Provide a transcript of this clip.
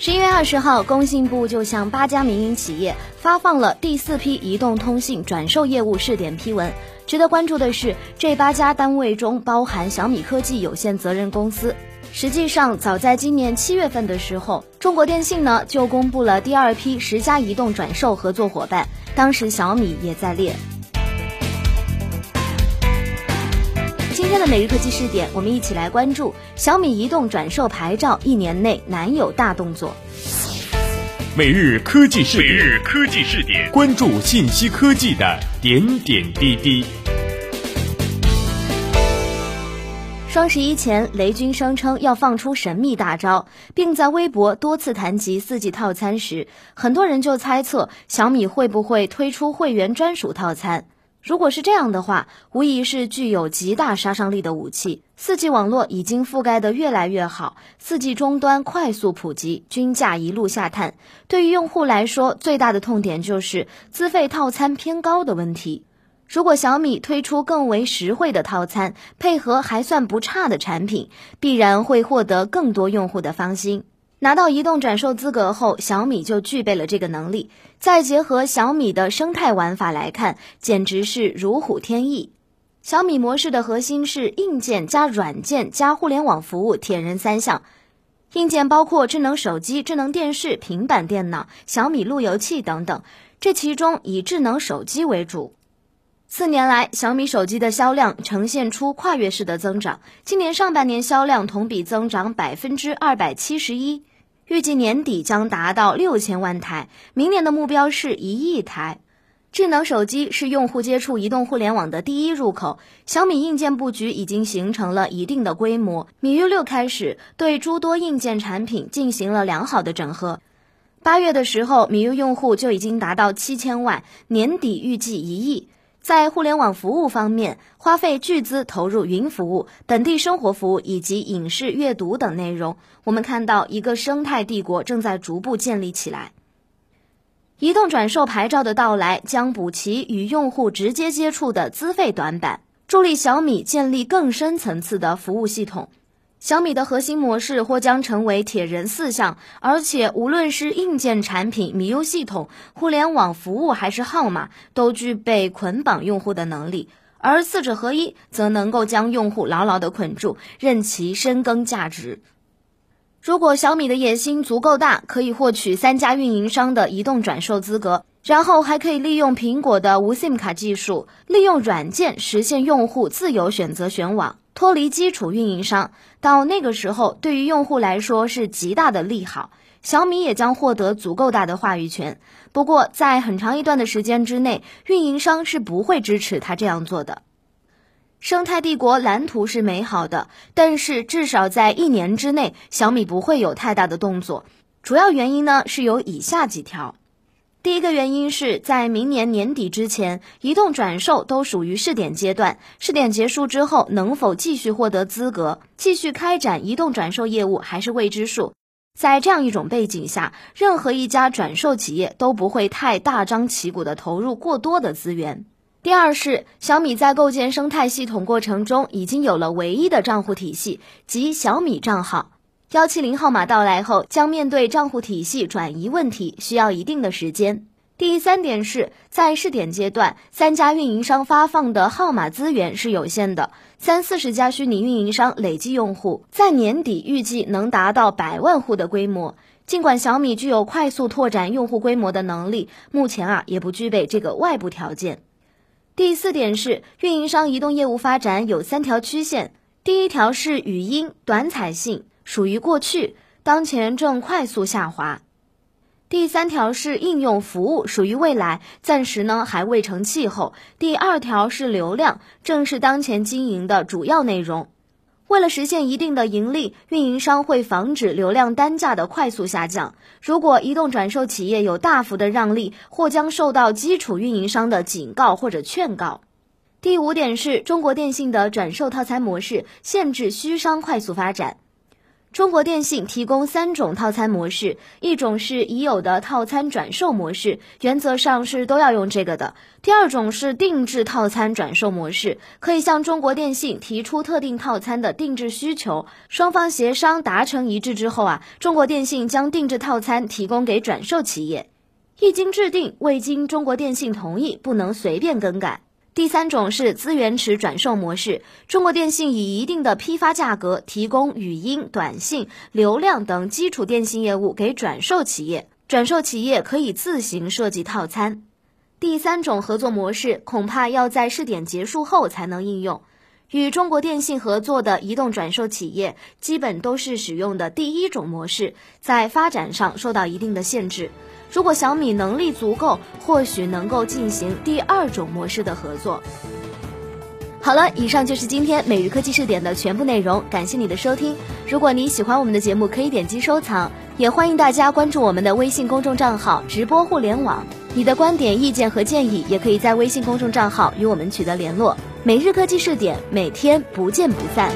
十一月二十号，工信部就向八家民营企业发放了第四批移动通信转售业务试点批文。值得关注的是，这八家单位中包含小米科技有限责任公司。实际上，早在今年七月份的时候，中国电信呢就公布了第二批十家移动转售合作伙伴，当时小米也在列。今天的每日科技试点，我们一起来关注小米移动转售牌照一年内难有大动作。每日科技试点，每日科技试点，关注信息科技的点点滴滴。双十一前，雷军声称要放出神秘大招，并在微博多次谈及四 G 套餐时，很多人就猜测小米会不会推出会员专属套餐。如果是这样的话，无疑是具有极大杀伤力的武器。四 G 网络已经覆盖得越来越好，四 G 终端快速普及，均价一路下探。对于用户来说，最大的痛点就是资费套餐偏高的问题。如果小米推出更为实惠的套餐，配合还算不差的产品，必然会获得更多用户的芳心。拿到移动转售资格后，小米就具备了这个能力。再结合小米的生态玩法来看，简直是如虎添翼。小米模式的核心是硬件加软件加互联网服务，铁人三项。硬件包括智能手机、智能电视、平板电脑、小米路由器等等，这其中以智能手机为主。四年来，小米手机的销量呈现出跨越式的增长。今年上半年销量同比增长百分之二百七十一，预计年底将达到六千万台，明年的目标是一亿台。智能手机是用户接触移动互联网的第一入口，小米硬件布局已经形成了一定的规模。米 U 六开始对诸多硬件产品进行了良好的整合。八月的时候，米 U 用户就已经达到七千万，年底预计一亿。在互联网服务方面，花费巨资投入云服务、本地生活服务以及影视阅读等内容。我们看到一个生态帝国正在逐步建立起来。移动转售牌照的到来将补齐与用户直接接触的资费短板，助力小米建立更深层次的服务系统。小米的核心模式或将成为铁人四项，而且无论是硬件产品、米 U 系统、互联网服务还是号码，都具备捆绑用户的能力。而四者合一，则能够将用户牢牢的捆住，任其深耕价值。如果小米的野心足够大，可以获取三家运营商的移动转售资格，然后还可以利用苹果的无 SIM 卡技术，利用软件实现用户自由选择选网。脱离基础运营商，到那个时候，对于用户来说是极大的利好。小米也将获得足够大的话语权。不过，在很长一段的时间之内，运营商是不会支持他这样做的。生态帝国蓝图是美好的，但是至少在一年之内，小米不会有太大的动作。主要原因呢，是有以下几条。第一个原因是在明年年底之前，移动转售都属于试点阶段。试点结束之后，能否继续获得资格，继续开展移动转售业务还是未知数。在这样一种背景下，任何一家转售企业都不会太大张旗鼓的投入过多的资源。第二是小米在构建生态系统过程中，已经有了唯一的账户体系，即小米账号。幺七零号码到来后，将面对账户体系转移问题，需要一定的时间。第三点是在试点阶段，三家运营商发放的号码资源是有限的，三四十家虚拟运营商累计用户在年底预计能达到百万户的规模。尽管小米具有快速拓展用户规模的能力，目前啊也不具备这个外部条件。第四点是运营商移动业务发展有三条曲线，第一条是语音短彩信。属于过去，当前正快速下滑。第三条是应用服务，属于未来，暂时呢还未成气候。第二条是流量，正是当前经营的主要内容。为了实现一定的盈利，运营商会防止流量单价的快速下降。如果移动转售企业有大幅的让利，或将受到基础运营商的警告或者劝告。第五点是中国电信的转售套餐模式，限制虚商快速发展。中国电信提供三种套餐模式，一种是已有的套餐转售模式，原则上是都要用这个的；第二种是定制套餐转售模式，可以向中国电信提出特定套餐的定制需求，双方协商达成一致之后啊，中国电信将定制套餐提供给转售企业，一经制定，未经中国电信同意，不能随便更改。第三种是资源池转售模式，中国电信以一定的批发价格提供语音、短信、流量等基础电信业务给转售企业，转售企业可以自行设计套餐。第三种合作模式恐怕要在试点结束后才能应用。与中国电信合作的移动转售企业，基本都是使用的第一种模式，在发展上受到一定的限制。如果小米能力足够，或许能够进行第二种模式的合作。好了，以上就是今天每日科技视点的全部内容，感谢你的收听。如果你喜欢我们的节目，可以点击收藏，也欢迎大家关注我们的微信公众账号“直播互联网”。你的观点、意见和建议，也可以在微信公众账号与我们取得联络。每日科技视点，每天不见不散。